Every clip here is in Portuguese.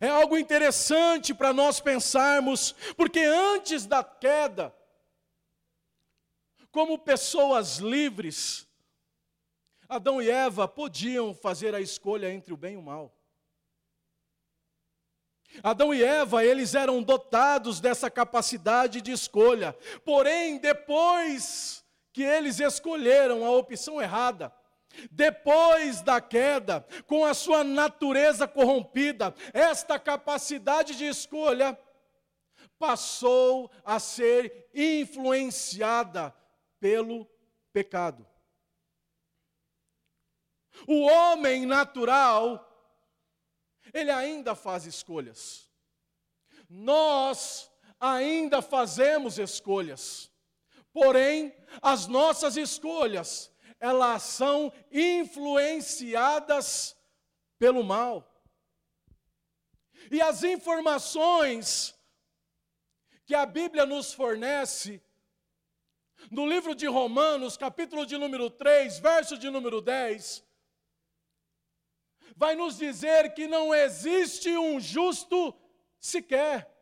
É algo interessante para nós pensarmos, porque antes da queda, como pessoas livres, Adão e Eva podiam fazer a escolha entre o bem e o mal. Adão e Eva, eles eram dotados dessa capacidade de escolha. Porém, depois que eles escolheram a opção errada, depois da queda, com a sua natureza corrompida, esta capacidade de escolha passou a ser influenciada pelo pecado. O homem natural, ele ainda faz escolhas. Nós ainda fazemos escolhas. Porém, as nossas escolhas, elas são influenciadas pelo mal. E as informações que a Bíblia nos fornece, no livro de Romanos, capítulo de número 3, verso de número 10, vai nos dizer que não existe um justo sequer.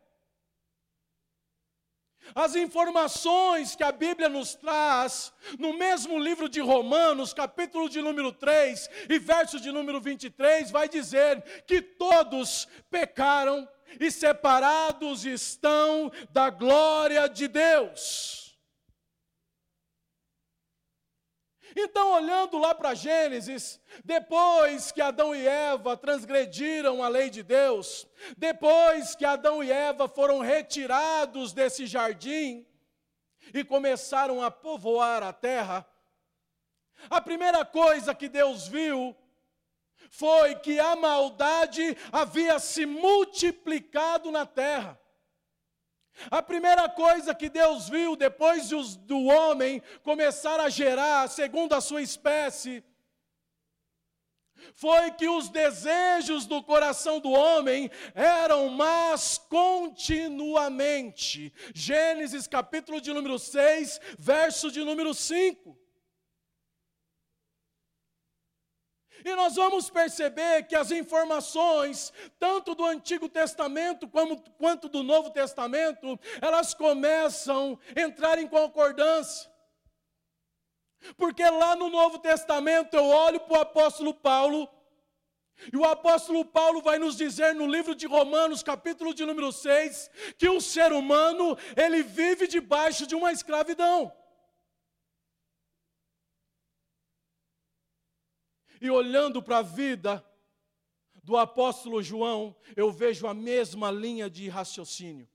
As informações que a Bíblia nos traz, no mesmo livro de Romanos, capítulo de número 3 e verso de número 23, vai dizer que todos pecaram e separados estão da glória de Deus. Então, olhando lá para Gênesis, depois que Adão e Eva transgrediram a lei de Deus, depois que Adão e Eva foram retirados desse jardim e começaram a povoar a terra, a primeira coisa que Deus viu foi que a maldade havia se multiplicado na terra. A primeira coisa que Deus viu depois do homem começar a gerar, segundo a sua espécie, foi que os desejos do coração do homem eram más continuamente. Gênesis capítulo de número 6, verso de número 5. E nós vamos perceber que as informações, tanto do Antigo Testamento como, quanto do Novo Testamento, elas começam a entrar em concordância. Porque lá no Novo Testamento eu olho para o apóstolo Paulo, e o apóstolo Paulo vai nos dizer no livro de Romanos, capítulo de número 6, que o ser humano, ele vive debaixo de uma escravidão. E olhando para a vida do apóstolo João, eu vejo a mesma linha de raciocínio.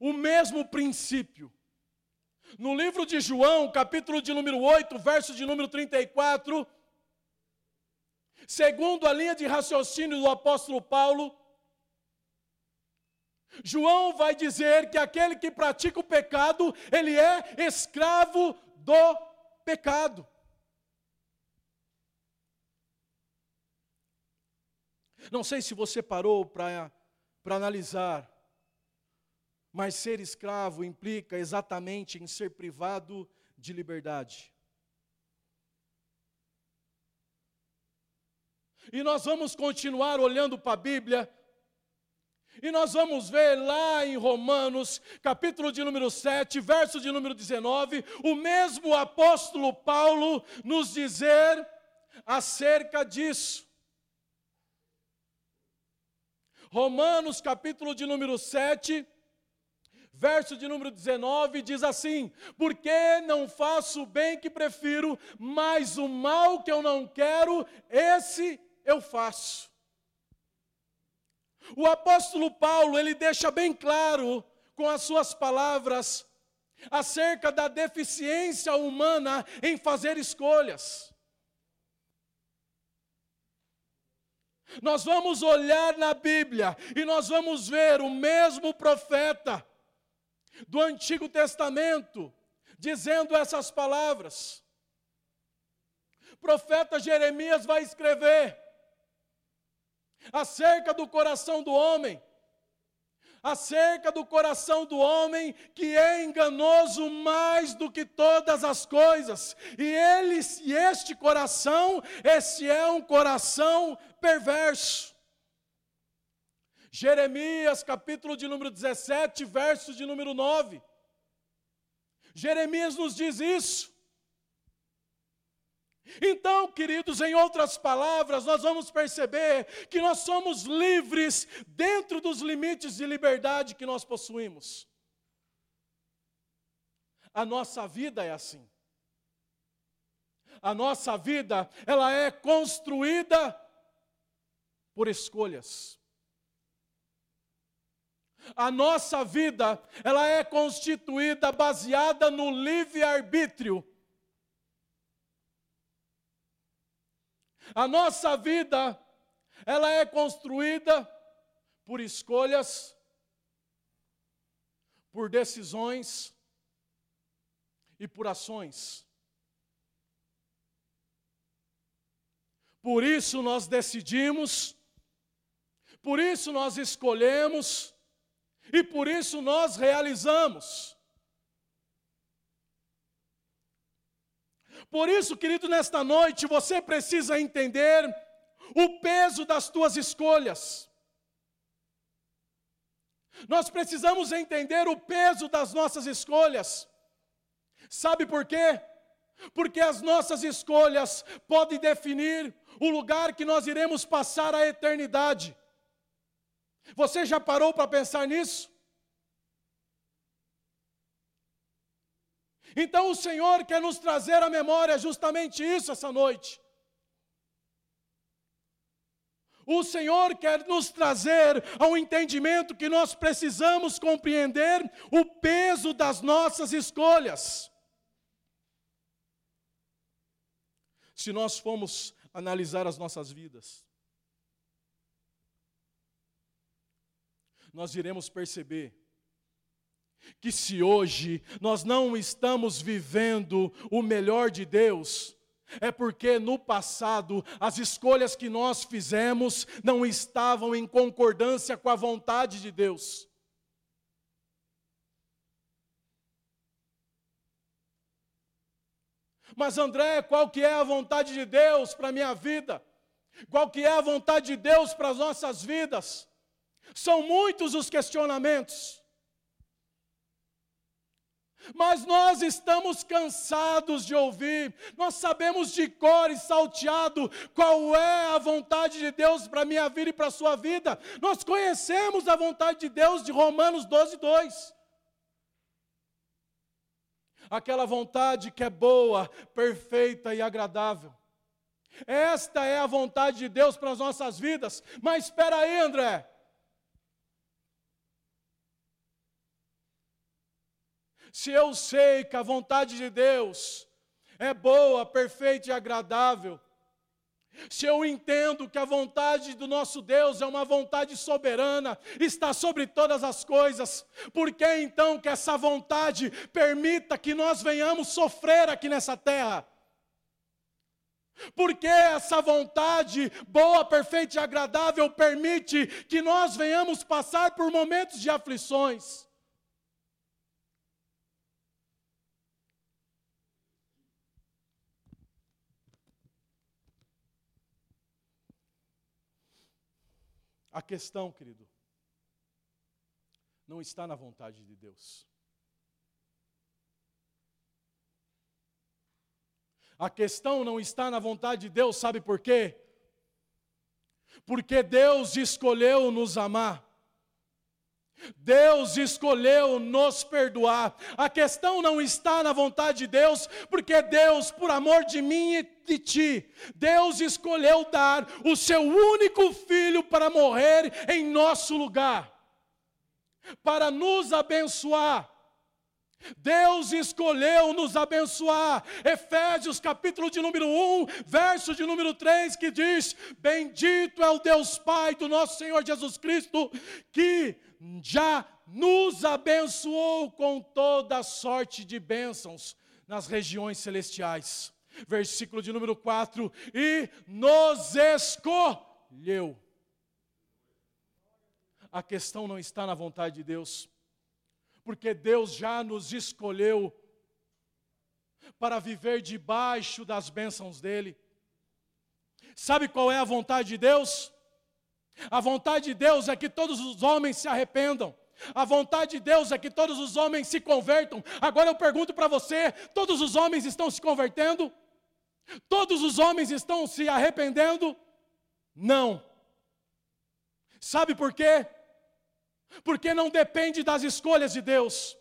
O mesmo princípio. No livro de João, capítulo de número 8, verso de número 34, segundo a linha de raciocínio do apóstolo Paulo, João vai dizer que aquele que pratica o pecado, ele é escravo do pecado. Não sei se você parou para analisar, mas ser escravo implica exatamente em ser privado de liberdade. E nós vamos continuar olhando para a Bíblia, e nós vamos ver lá em Romanos, capítulo de número 7, verso de número 19, o mesmo apóstolo Paulo nos dizer acerca disso. Romanos, capítulo de número 7, verso de número 19, diz assim: Porque não faço o bem que prefiro, mas o mal que eu não quero, esse eu faço. O apóstolo Paulo, ele deixa bem claro com as suas palavras acerca da deficiência humana em fazer escolhas. Nós vamos olhar na Bíblia e nós vamos ver o mesmo profeta do Antigo Testamento dizendo essas palavras. Profeta Jeremias vai escrever acerca do coração do homem, acerca do coração do homem que é enganoso mais do que todas as coisas. E ele e este coração, esse é um coração perverso. Jeremias, capítulo de número 17, verso de número 9. Jeremias nos diz isso. Então, queridos, em outras palavras, nós vamos perceber que nós somos livres dentro dos limites de liberdade que nós possuímos. A nossa vida é assim. A nossa vida, ela é construída por escolhas. A nossa vida, ela é constituída baseada no livre-arbítrio. A nossa vida, ela é construída por escolhas, por decisões e por ações. Por isso nós decidimos, por isso nós escolhemos, e por isso nós realizamos. Por isso, querido, nesta noite você precisa entender o peso das tuas escolhas. Nós precisamos entender o peso das nossas escolhas. Sabe por quê? Porque as nossas escolhas podem definir o lugar que nós iremos passar a eternidade. Você já parou para pensar nisso? Então o Senhor quer nos trazer à memória justamente isso essa noite. O Senhor quer nos trazer ao entendimento que nós precisamos compreender o peso das nossas escolhas. Se nós formos analisar as nossas vidas, nós iremos perceber que se hoje nós não estamos vivendo o melhor de Deus, é porque no passado as escolhas que nós fizemos não estavam em concordância com a vontade de Deus. Mas André, qual que é a vontade de Deus para a minha vida? Qual que é a vontade de Deus para as nossas vidas? São muitos os questionamentos. Mas nós estamos cansados de ouvir, nós sabemos de cor e salteado qual é a vontade de Deus para a minha vida e para a sua vida. Nós conhecemos a vontade de Deus de Romanos 12, 2. Aquela vontade que é boa, perfeita e agradável. Esta é a vontade de Deus para as nossas vidas. Mas espera aí, André. Se eu sei que a vontade de Deus é boa, perfeita e agradável, se eu entendo que a vontade do nosso Deus é uma vontade soberana, está sobre todas as coisas, por que então que essa vontade permita que nós venhamos sofrer aqui nessa terra? Porque essa vontade boa, perfeita e agradável permite que nós venhamos passar por momentos de aflições. A questão, querido, não está na vontade de Deus. A questão não está na vontade de Deus, sabe por quê? Porque Deus escolheu nos amar. Deus escolheu nos perdoar. A questão não está na vontade de Deus, porque Deus, por amor de mim e de ti, Deus escolheu dar o seu único filho para morrer em nosso lugar, para nos abençoar. Deus escolheu nos abençoar. Efésios capítulo de número 1, verso de número 3, que diz: Bendito é o Deus Pai do nosso Senhor Jesus Cristo, que já nos abençoou com toda sorte de bênçãos nas regiões celestiais. Versículo de número 4: E nos escolheu. A questão não está na vontade de Deus, porque Deus já nos escolheu para viver debaixo das bênçãos dEle. Sabe qual é a vontade de Deus? A vontade de Deus é que todos os homens se arrependam. A vontade de Deus é que todos os homens se convertam. Agora eu pergunto para você: todos os homens estão se convertendo? Todos os homens estão se arrependendo? Não. Sabe por quê? Porque não depende das escolhas de Deus.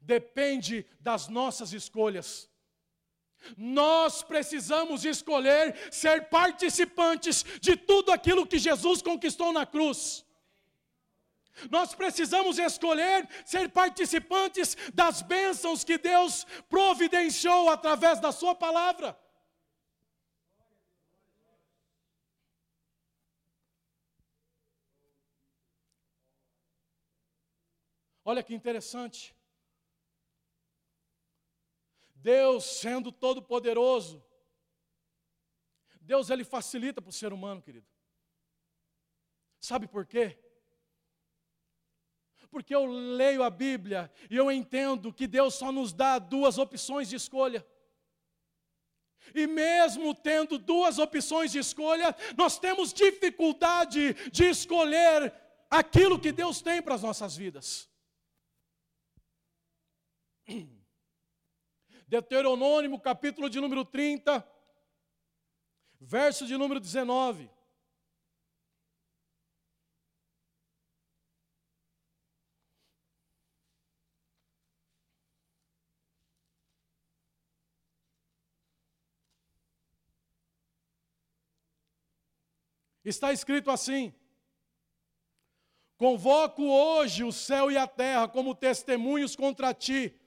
Depende das nossas escolhas. Nós precisamos escolher ser participantes de tudo aquilo que Jesus conquistou na cruz. Nós precisamos escolher ser participantes das bênçãos que Deus providenciou através da Sua palavra. Olha que interessante. Deus sendo todo poderoso, Deus ele facilita para o ser humano, querido. Sabe por quê? Porque eu leio a Bíblia e eu entendo que Deus só nos dá duas opções de escolha. E mesmo tendo duas opções de escolha, nós temos dificuldade de escolher aquilo que Deus tem para as nossas vidas. Deuteronômio, capítulo de número 30, verso de número 19. Está escrito assim: Convoco hoje o céu e a terra como testemunhos contra ti,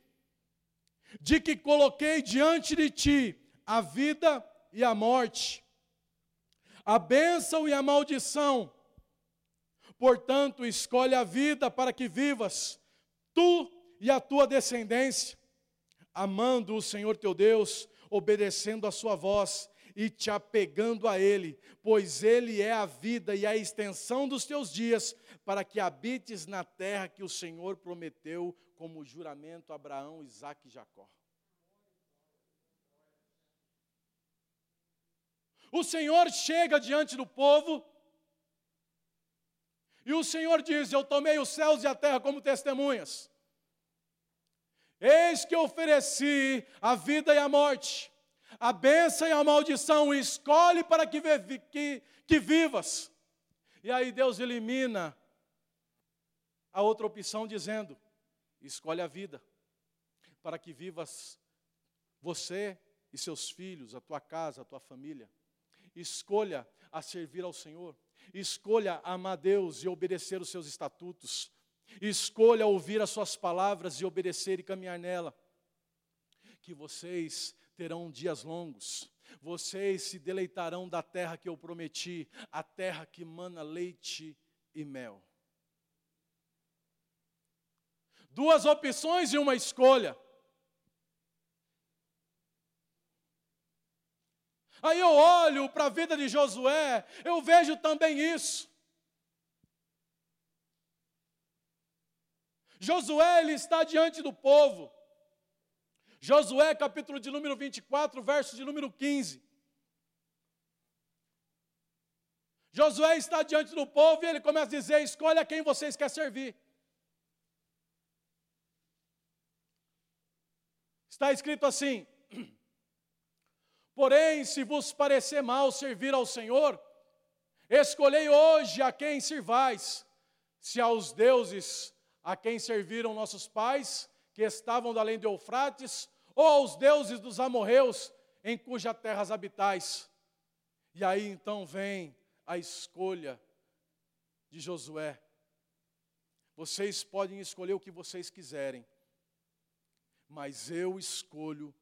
de que coloquei diante de ti a vida e a morte, a bênção e a maldição. Portanto, escolhe a vida para que vivas, tu e a tua descendência, amando o Senhor teu Deus, obedecendo a sua voz e te apegando a Ele, pois Ele é a vida e a extensão dos teus dias, para que habites na terra que o Senhor prometeu como juramento a Abraão, Isaac e Jacó. O Senhor chega diante do povo e o Senhor diz: Eu tomei os céus e a terra como testemunhas. Eis que ofereci a vida e a morte, a bênção e a maldição, escolhe para que, que, que vivas. E aí Deus elimina a outra opção, dizendo: escolhe a vida, para que vivas você e seus filhos, a tua casa, a tua família. Escolha a servir ao Senhor. Escolha amar Deus e obedecer os seus estatutos. Escolha ouvir as suas palavras e obedecer e caminhar nela. Que vocês terão dias longos. Vocês se deleitarão da terra que eu prometi, a terra que mana leite e mel. Duas opções e uma escolha. Aí eu olho para a vida de Josué, eu vejo também isso. Josué ele está diante do povo. Josué, capítulo de número 24, verso de número 15. Josué está diante do povo e ele começa a dizer: escolha quem vocês querem servir. Está escrito assim: Porém, se vos parecer mal servir ao Senhor, escolhei hoje a quem servais, se aos deuses a quem serviram nossos pais, que estavam além de Eufrates, ou aos deuses dos amorreus, em cuja terras habitais. E aí então vem a escolha de Josué. Vocês podem escolher o que vocês quiserem, mas eu escolho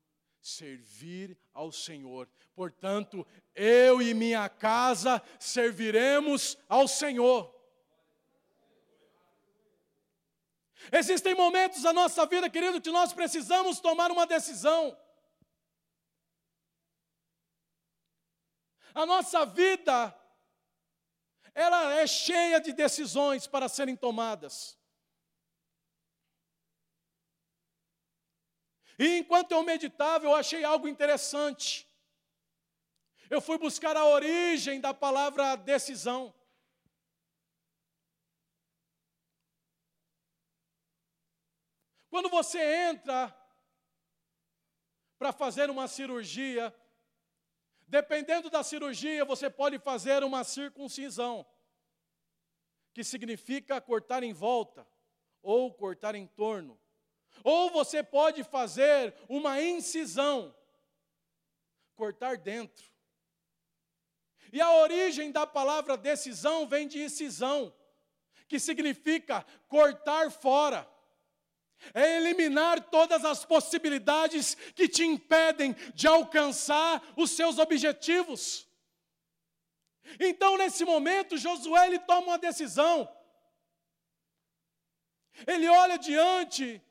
servir ao Senhor. Portanto, eu e minha casa serviremos ao Senhor. Existem momentos da nossa vida, querido, que nós precisamos tomar uma decisão. A nossa vida, ela é cheia de decisões para serem tomadas. E enquanto eu meditava, eu achei algo interessante. eu fui buscar a origem da palavra decisão. Quando você entra para fazer uma cirurgia, dependendo da cirurgia, você pode fazer uma circuncisão, que significa cortar em volta ou cortar em torno. Ou você pode fazer uma incisão, cortar dentro. E a origem da palavra decisão vem de incisão, que significa cortar fora. É eliminar todas as possibilidades que te impedem de alcançar os seus objetivos. Então, nesse momento, Josué ele toma uma decisão. Ele olha diante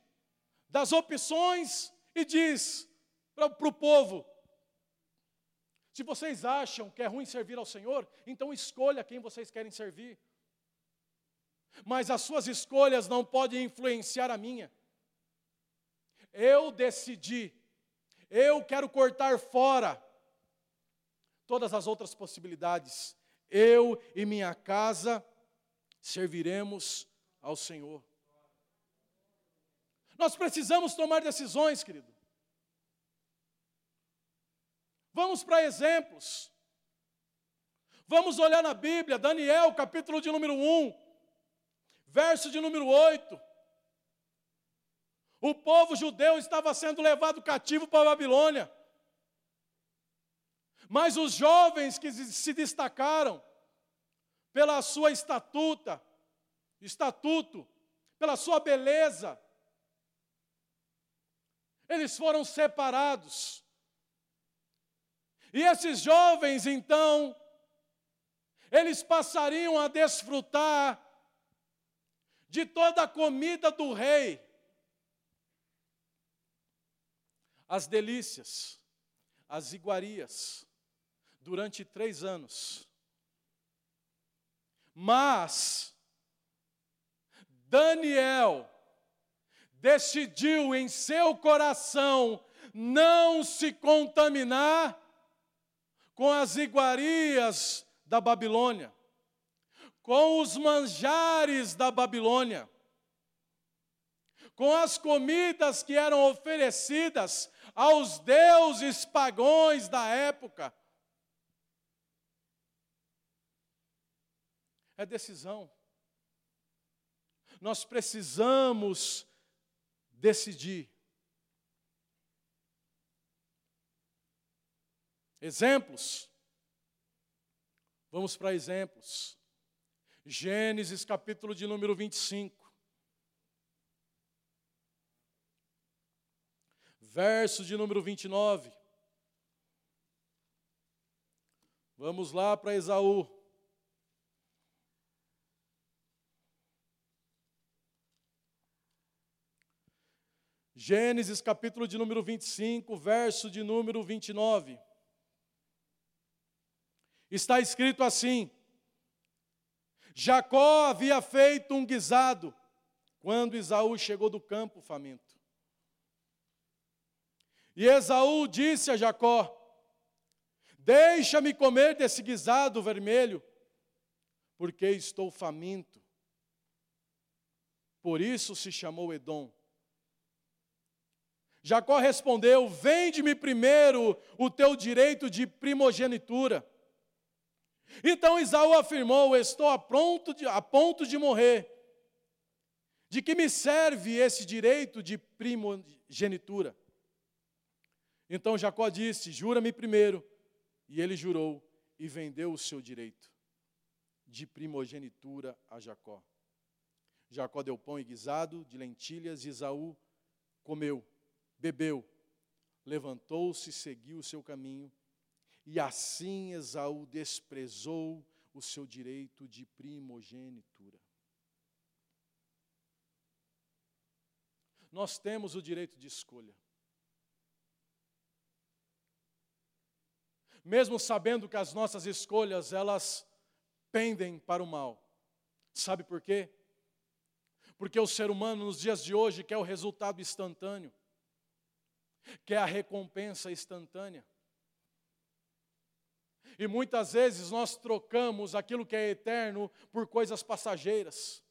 das opções e diz para o povo: se vocês acham que é ruim servir ao Senhor, então escolha quem vocês querem servir. Mas as suas escolhas não podem influenciar a minha. Eu decidi, eu quero cortar fora todas as outras possibilidades. Eu e minha casa serviremos ao Senhor. Nós precisamos tomar decisões, querido. Vamos para exemplos. Vamos olhar na Bíblia, Daniel, capítulo de número 1, verso de número 8. O povo judeu estava sendo levado cativo para a Babilônia. Mas os jovens que se destacaram pela sua estatuta, estatuto, pela sua beleza, eles foram separados. E esses jovens, então, eles passariam a desfrutar de toda a comida do rei, as delícias, as iguarias, durante três anos. Mas, Daniel, decidiu em seu coração não se contaminar com as iguarias da Babilônia, com os manjares da Babilônia, com as comidas que eram oferecidas aos deuses pagões da época. É decisão. Nós precisamos decidir. Exemplos. Vamos para exemplos. Gênesis capítulo de número 25. Verso de número 29. Vamos lá para Esaú. Gênesis capítulo de número 25, verso de número 29. Está escrito assim: Jacó havia feito um guisado quando Esaú chegou do campo faminto. E Esaú disse a Jacó: Deixa-me comer desse guisado vermelho, porque estou faminto. Por isso se chamou Edom. Jacó respondeu: Vende-me primeiro o teu direito de primogenitura. Então Isaú afirmou: Estou a, pronto de, a ponto de morrer. De que me serve esse direito de primogenitura? Então Jacó disse: Jura-me primeiro. E ele jurou e vendeu o seu direito de primogenitura a Jacó. Jacó deu pão e guisado de lentilhas e Isaú comeu bebeu, levantou-se e seguiu o seu caminho, e assim Esaú desprezou o seu direito de primogenitura. Nós temos o direito de escolha. Mesmo sabendo que as nossas escolhas, elas pendem para o mal. Sabe por quê? Porque o ser humano nos dias de hoje quer o resultado instantâneo que é a recompensa instantânea. E muitas vezes nós trocamos aquilo que é eterno por coisas passageiras.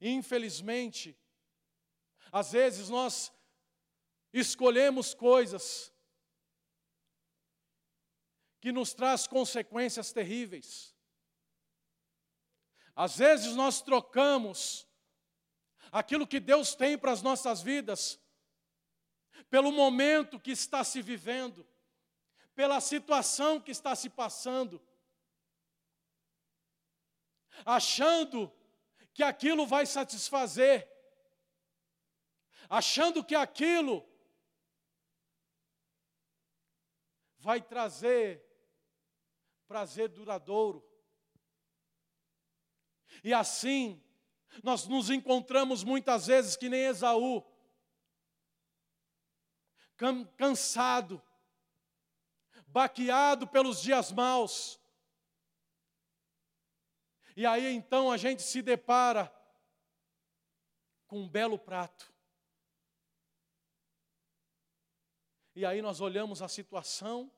Infelizmente, às vezes nós escolhemos coisas que nos traz consequências terríveis. Às vezes nós trocamos aquilo que Deus tem para as nossas vidas pelo momento que está se vivendo, pela situação que está se passando, achando que aquilo vai satisfazer, achando que aquilo vai trazer prazer duradouro. E assim, nós nos encontramos muitas vezes que nem Esaú, cansado, baqueado pelos dias maus, e aí então a gente se depara com um belo prato. E aí nós olhamos a situação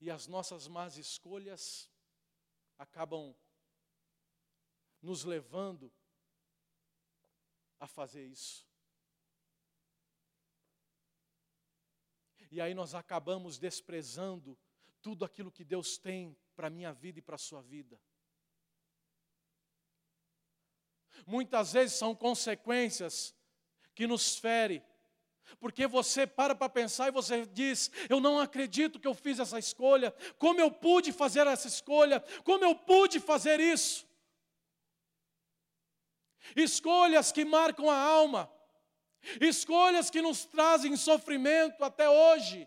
e as nossas más escolhas acabam nos levando a fazer isso. E aí nós acabamos desprezando tudo aquilo que Deus tem para a minha vida e para a sua vida. muitas vezes são consequências que nos ferem. Porque você para para pensar e você diz: Eu não acredito que eu fiz essa escolha. Como eu pude fazer essa escolha? Como eu pude fazer isso? Escolhas que marcam a alma, escolhas que nos trazem sofrimento até hoje,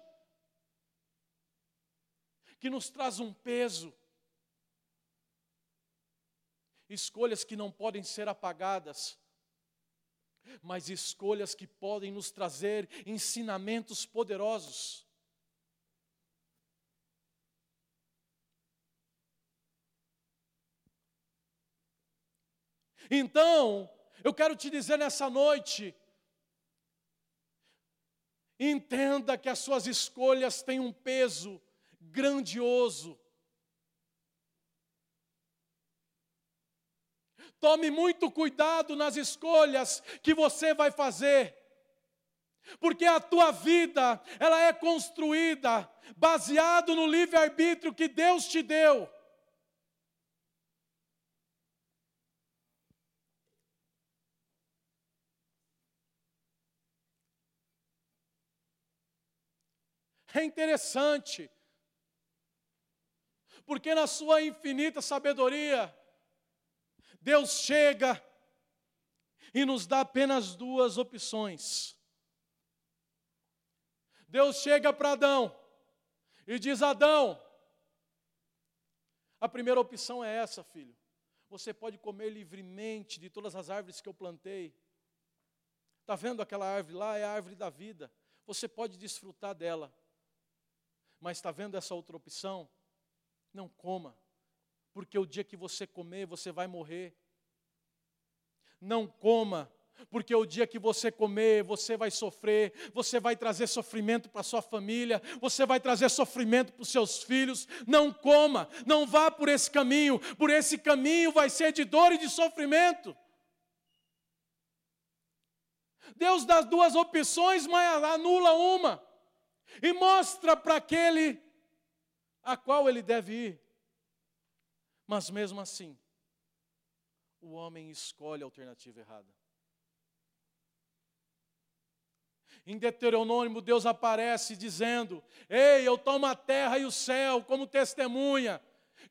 que nos traz um peso. Escolhas que não podem ser apagadas, mas escolhas que podem nos trazer ensinamentos poderosos. Então, eu quero te dizer nessa noite, entenda que as suas escolhas têm um peso grandioso Tome muito cuidado nas escolhas que você vai fazer. Porque a tua vida, ela é construída baseado no livre-arbítrio que Deus te deu. É interessante, porque na sua infinita sabedoria, Deus chega e nos dá apenas duas opções. Deus chega para Adão e diz: Adão, a primeira opção é essa, filho. Você pode comer livremente de todas as árvores que eu plantei. Está vendo aquela árvore lá? É a árvore da vida. Você pode desfrutar dela. Mas está vendo essa outra opção? Não coma porque o dia que você comer, você vai morrer. Não coma, porque o dia que você comer, você vai sofrer, você vai trazer sofrimento para sua família, você vai trazer sofrimento para os seus filhos. Não coma, não vá por esse caminho, por esse caminho vai ser de dor e de sofrimento. Deus dá duas opções, mas anula uma e mostra para aquele a qual ele deve ir. Mas mesmo assim, o homem escolhe a alternativa errada. Em Deuteronômio, Deus aparece dizendo: Ei, eu tomo a terra e o céu como testemunha,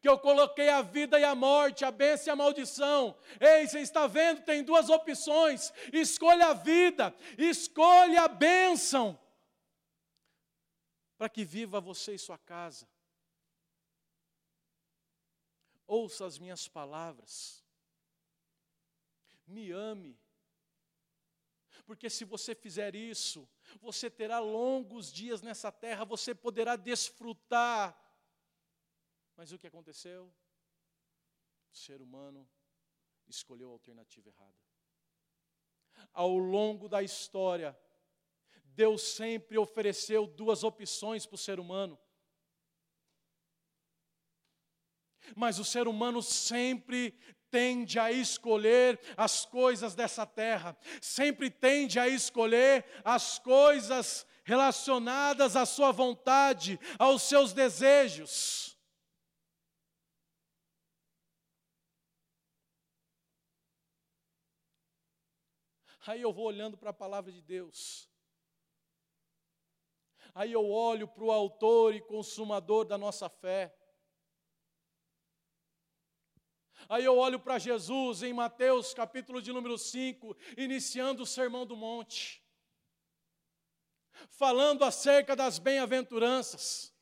que eu coloquei a vida e a morte, a bênção e a maldição. Ei, você está vendo? Tem duas opções: escolha a vida, escolha a bênção, para que viva você e sua casa ouça as minhas palavras, me ame, porque se você fizer isso, você terá longos dias nessa terra, você poderá desfrutar. Mas o que aconteceu? O ser humano escolheu a alternativa errada. Ao longo da história, Deus sempre ofereceu duas opções para o ser humano. Mas o ser humano sempre tende a escolher as coisas dessa terra, sempre tende a escolher as coisas relacionadas à sua vontade, aos seus desejos. Aí eu vou olhando para a palavra de Deus. Aí eu olho para o autor e consumador da nossa fé. Aí eu olho para Jesus em Mateus capítulo de número 5, iniciando o Sermão do Monte, falando acerca das bem-aventuranças,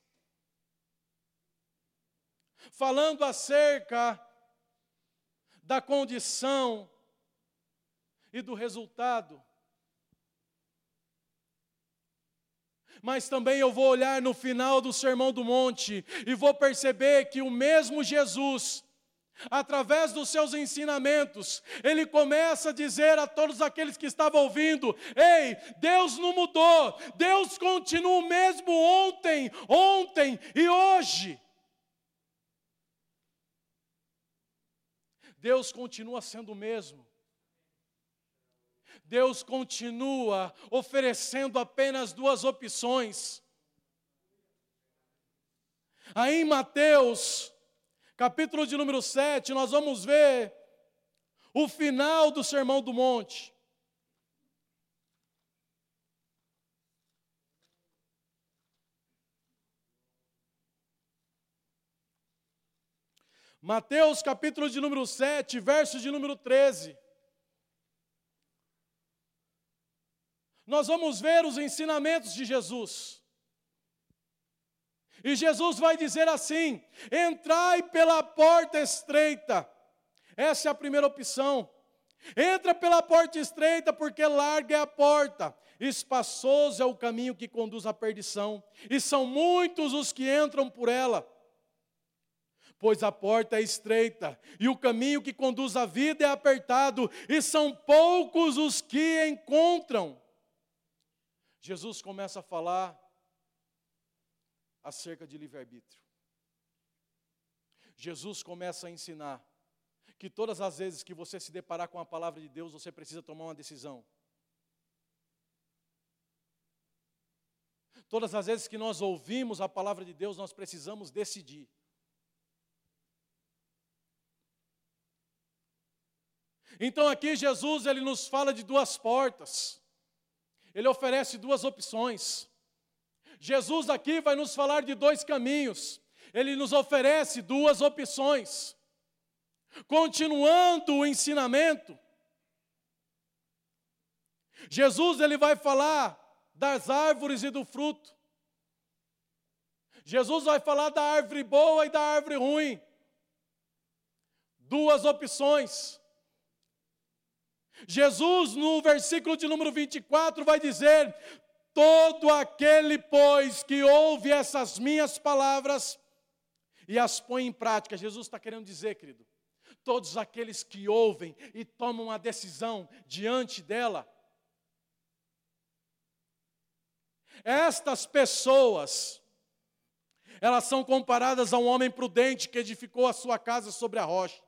falando acerca da condição e do resultado. Mas também eu vou olhar no final do Sermão do Monte e vou perceber que o mesmo Jesus, através dos seus ensinamentos, ele começa a dizer a todos aqueles que estavam ouvindo: Ei, Deus não mudou, Deus continua o mesmo ontem, ontem e hoje. Deus continua sendo o mesmo. Deus continua oferecendo apenas duas opções. Aí em Mateus, capítulo de número 7, nós vamos ver o final do Sermão do Monte. Mateus capítulo de número 7, verso de número 13. Nós vamos ver os ensinamentos de Jesus. E Jesus vai dizer assim: entrai pela porta estreita. Essa é a primeira opção. Entra pela porta estreita, porque larga é a porta, espaçoso é o caminho que conduz à perdição, e são muitos os que entram por ela. Pois a porta é estreita, e o caminho que conduz à vida é apertado, e são poucos os que encontram. Jesus começa a falar acerca de livre-arbítrio. Jesus começa a ensinar que todas as vezes que você se deparar com a palavra de Deus, você precisa tomar uma decisão. Todas as vezes que nós ouvimos a palavra de Deus, nós precisamos decidir. Então aqui Jesus ele nos fala de duas portas ele oferece duas opções. Jesus aqui vai nos falar de dois caminhos. Ele nos oferece duas opções. Continuando o ensinamento, Jesus ele vai falar das árvores e do fruto. Jesus vai falar da árvore boa e da árvore ruim. Duas opções. Jesus, no versículo de número 24, vai dizer: Todo aquele, pois, que ouve essas minhas palavras e as põe em prática, Jesus está querendo dizer, querido, todos aqueles que ouvem e tomam a decisão diante dela, estas pessoas, elas são comparadas a um homem prudente que edificou a sua casa sobre a rocha.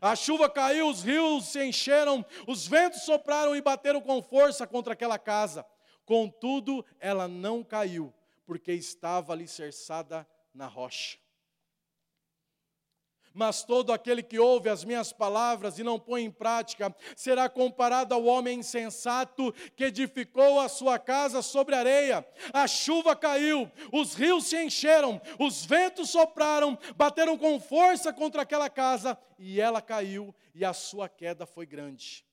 A chuva caiu, os rios se encheram, os ventos sopraram e bateram com força contra aquela casa. Contudo, ela não caiu, porque estava alicerçada na rocha. Mas todo aquele que ouve as minhas palavras e não põe em prática será comparado ao homem insensato que edificou a sua casa sobre areia. A chuva caiu, os rios se encheram, os ventos sopraram, bateram com força contra aquela casa e ela caiu, e a sua queda foi grande.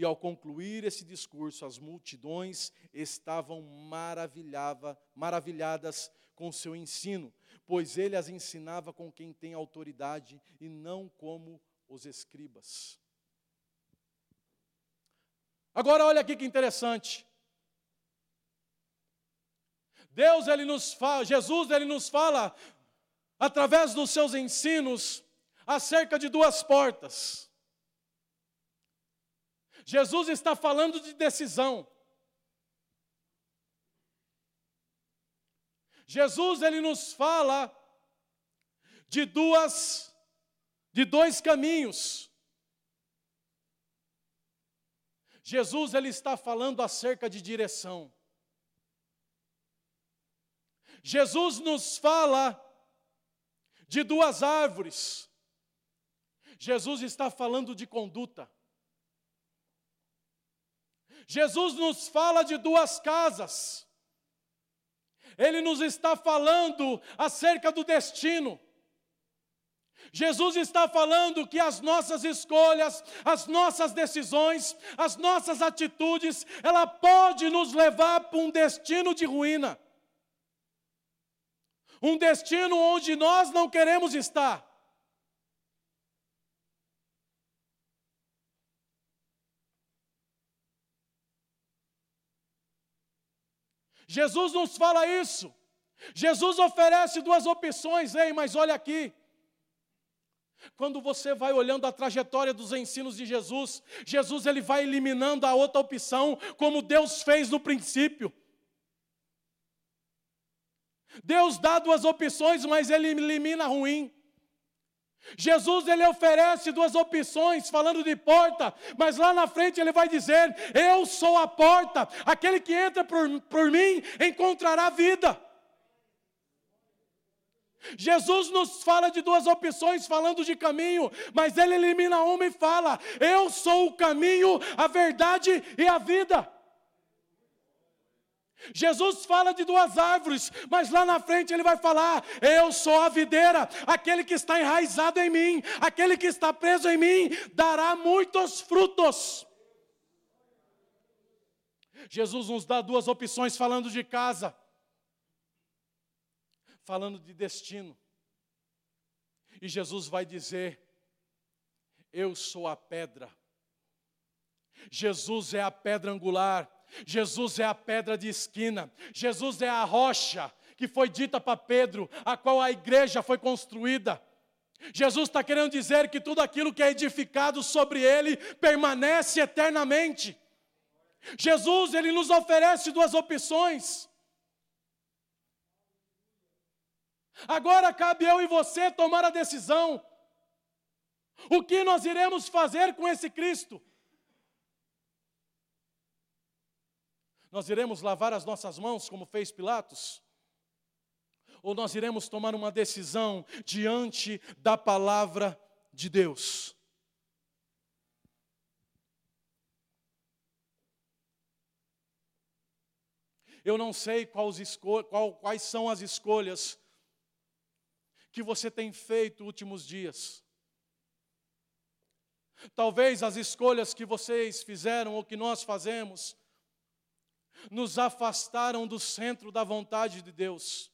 E ao concluir esse discurso, as multidões estavam maravilhadas com seu ensino pois ele as ensinava com quem tem autoridade e não como os escribas. Agora olha aqui que interessante. Deus ele nos fala, Jesus ele nos fala através dos seus ensinos acerca de duas portas. Jesus está falando de decisão. Jesus ele nos fala de duas de dois caminhos. Jesus ele está falando acerca de direção. Jesus nos fala de duas árvores. Jesus está falando de conduta. Jesus nos fala de duas casas. Ele nos está falando acerca do destino. Jesus está falando que as nossas escolhas, as nossas decisões, as nossas atitudes, ela pode nos levar para um destino de ruína. Um destino onde nós não queremos estar. Jesus nos fala isso. Jesus oferece duas opções, ei, mas olha aqui. Quando você vai olhando a trajetória dos ensinos de Jesus, Jesus ele vai eliminando a outra opção, como Deus fez no princípio. Deus dá duas opções, mas ele elimina a ruim. Jesus ele oferece duas opções, falando de porta, mas lá na frente ele vai dizer: Eu sou a porta, aquele que entra por, por mim encontrará vida. Jesus nos fala de duas opções, falando de caminho, mas ele elimina uma e fala: Eu sou o caminho, a verdade e a vida. Jesus fala de duas árvores, mas lá na frente ele vai falar: Eu sou a videira, aquele que está enraizado em mim, aquele que está preso em mim, dará muitos frutos. Jesus nos dá duas opções falando de casa, falando de destino. E Jesus vai dizer: Eu sou a pedra. Jesus é a pedra angular Jesus é a pedra de esquina, Jesus é a rocha que foi dita para Pedro, a qual a igreja foi construída. Jesus está querendo dizer que tudo aquilo que é edificado sobre ele permanece eternamente. Jesus, ele nos oferece duas opções. Agora cabe eu e você tomar a decisão. O que nós iremos fazer com esse Cristo? Nós iremos lavar as nossas mãos, como fez Pilatos? Ou nós iremos tomar uma decisão diante da palavra de Deus? Eu não sei quais são as escolhas que você tem feito últimos dias. Talvez as escolhas que vocês fizeram ou que nós fazemos nos afastaram do centro da vontade de Deus.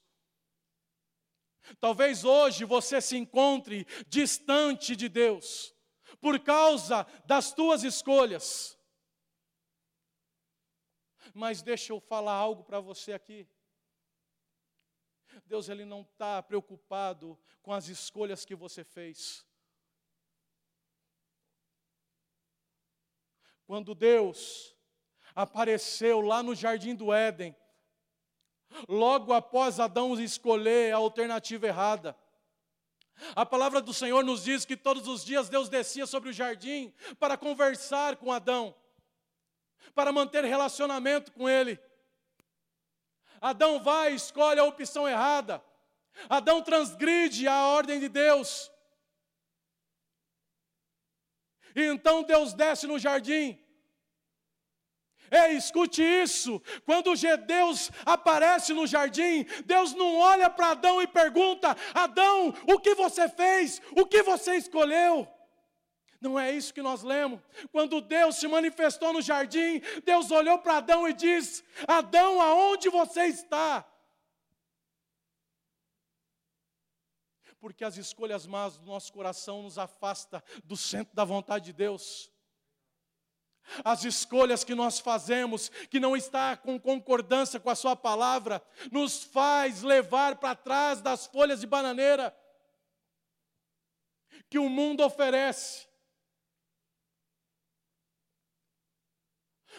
Talvez hoje você se encontre distante de Deus, por causa das tuas escolhas. Mas deixa eu falar algo para você aqui. Deus ele não está preocupado com as escolhas que você fez. Quando Deus apareceu lá no jardim do Éden, logo após Adão escolher a alternativa errada. A palavra do Senhor nos diz que todos os dias Deus descia sobre o jardim para conversar com Adão, para manter relacionamento com ele. Adão vai escolhe a opção errada. Adão transgride a ordem de Deus. E então Deus desce no jardim Ei, escute isso. Quando Deus aparece no jardim, Deus não olha para Adão e pergunta: Adão, o que você fez? O que você escolheu? Não é isso que nós lemos. Quando Deus se manifestou no jardim, Deus olhou para Adão e disse: Adão, aonde você está? Porque as escolhas más do nosso coração nos afasta do centro da vontade de Deus. As escolhas que nós fazemos, que não está com concordância com a Sua palavra, nos faz levar para trás das folhas de bananeira que o mundo oferece.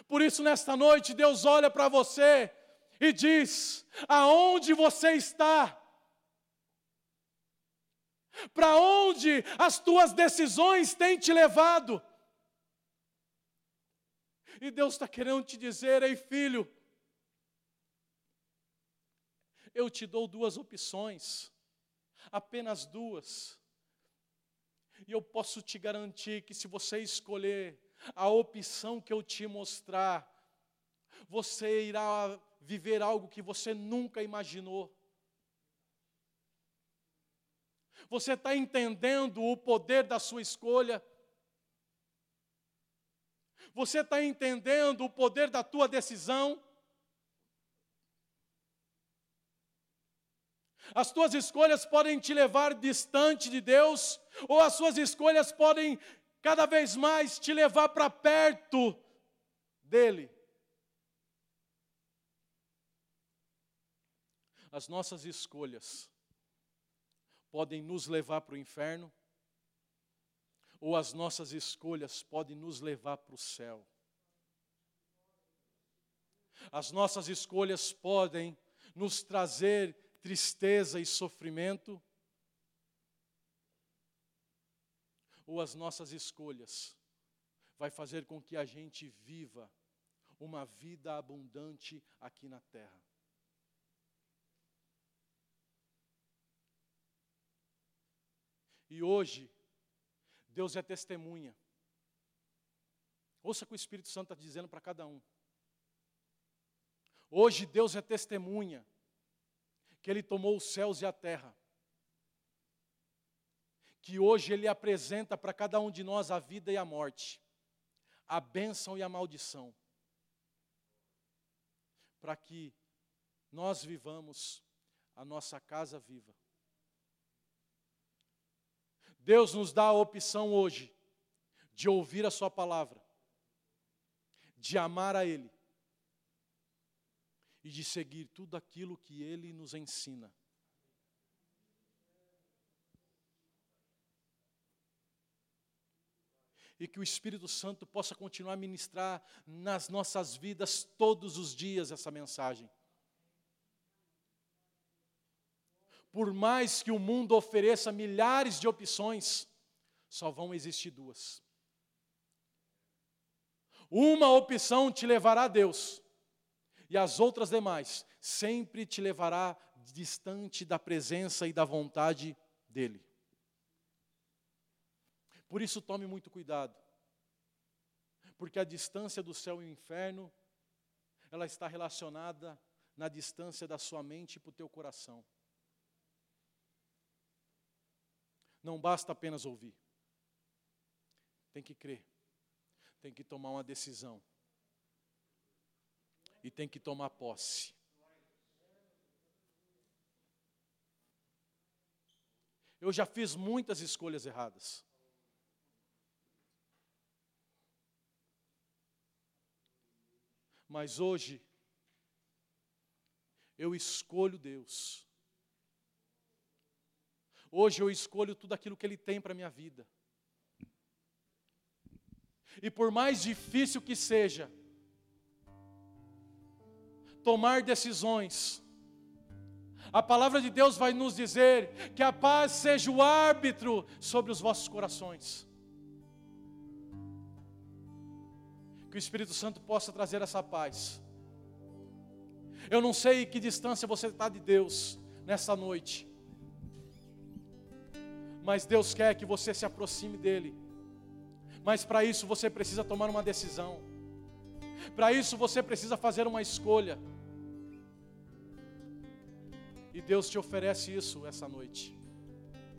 Por isso, nesta noite, Deus olha para você e diz: aonde você está? Para onde as tuas decisões têm te levado? E Deus está querendo te dizer, ei filho, eu te dou duas opções, apenas duas. E eu posso te garantir que se você escolher a opção que eu te mostrar, você irá viver algo que você nunca imaginou. Você está entendendo o poder da sua escolha? Você está entendendo o poder da tua decisão? As tuas escolhas podem te levar distante de Deus, ou as suas escolhas podem cada vez mais te levar para perto dEle. As nossas escolhas podem nos levar para o inferno, ou as nossas escolhas podem nos levar para o céu. As nossas escolhas podem nos trazer tristeza e sofrimento, ou as nossas escolhas vai fazer com que a gente viva uma vida abundante aqui na terra. E hoje, Deus é testemunha. Ouça o que o Espírito Santo está dizendo para cada um. Hoje Deus é testemunha que Ele tomou os céus e a terra. Que hoje Ele apresenta para cada um de nós a vida e a morte, a bênção e a maldição, para que nós vivamos a nossa casa viva. Deus nos dá a opção hoje de ouvir a Sua palavra, de amar a Ele e de seguir tudo aquilo que Ele nos ensina. E que o Espírito Santo possa continuar a ministrar nas nossas vidas todos os dias essa mensagem. Por mais que o mundo ofereça milhares de opções, só vão existir duas. Uma opção te levará a Deus, e as outras demais sempre te levará distante da presença e da vontade dEle. Por isso, tome muito cuidado, porque a distância do céu e o inferno, ela está relacionada na distância da sua mente para o teu coração. Não basta apenas ouvir. Tem que crer. Tem que tomar uma decisão. E tem que tomar posse. Eu já fiz muitas escolhas erradas. Mas hoje, eu escolho Deus. Hoje eu escolho tudo aquilo que Ele tem para a minha vida. E por mais difícil que seja, tomar decisões, a palavra de Deus vai nos dizer que a paz seja o árbitro sobre os vossos corações. Que o Espírito Santo possa trazer essa paz. Eu não sei que distância você está de Deus nessa noite mas Deus quer que você se aproxime dEle. Mas para isso você precisa tomar uma decisão, para isso você precisa fazer uma escolha. E Deus te oferece isso essa noite.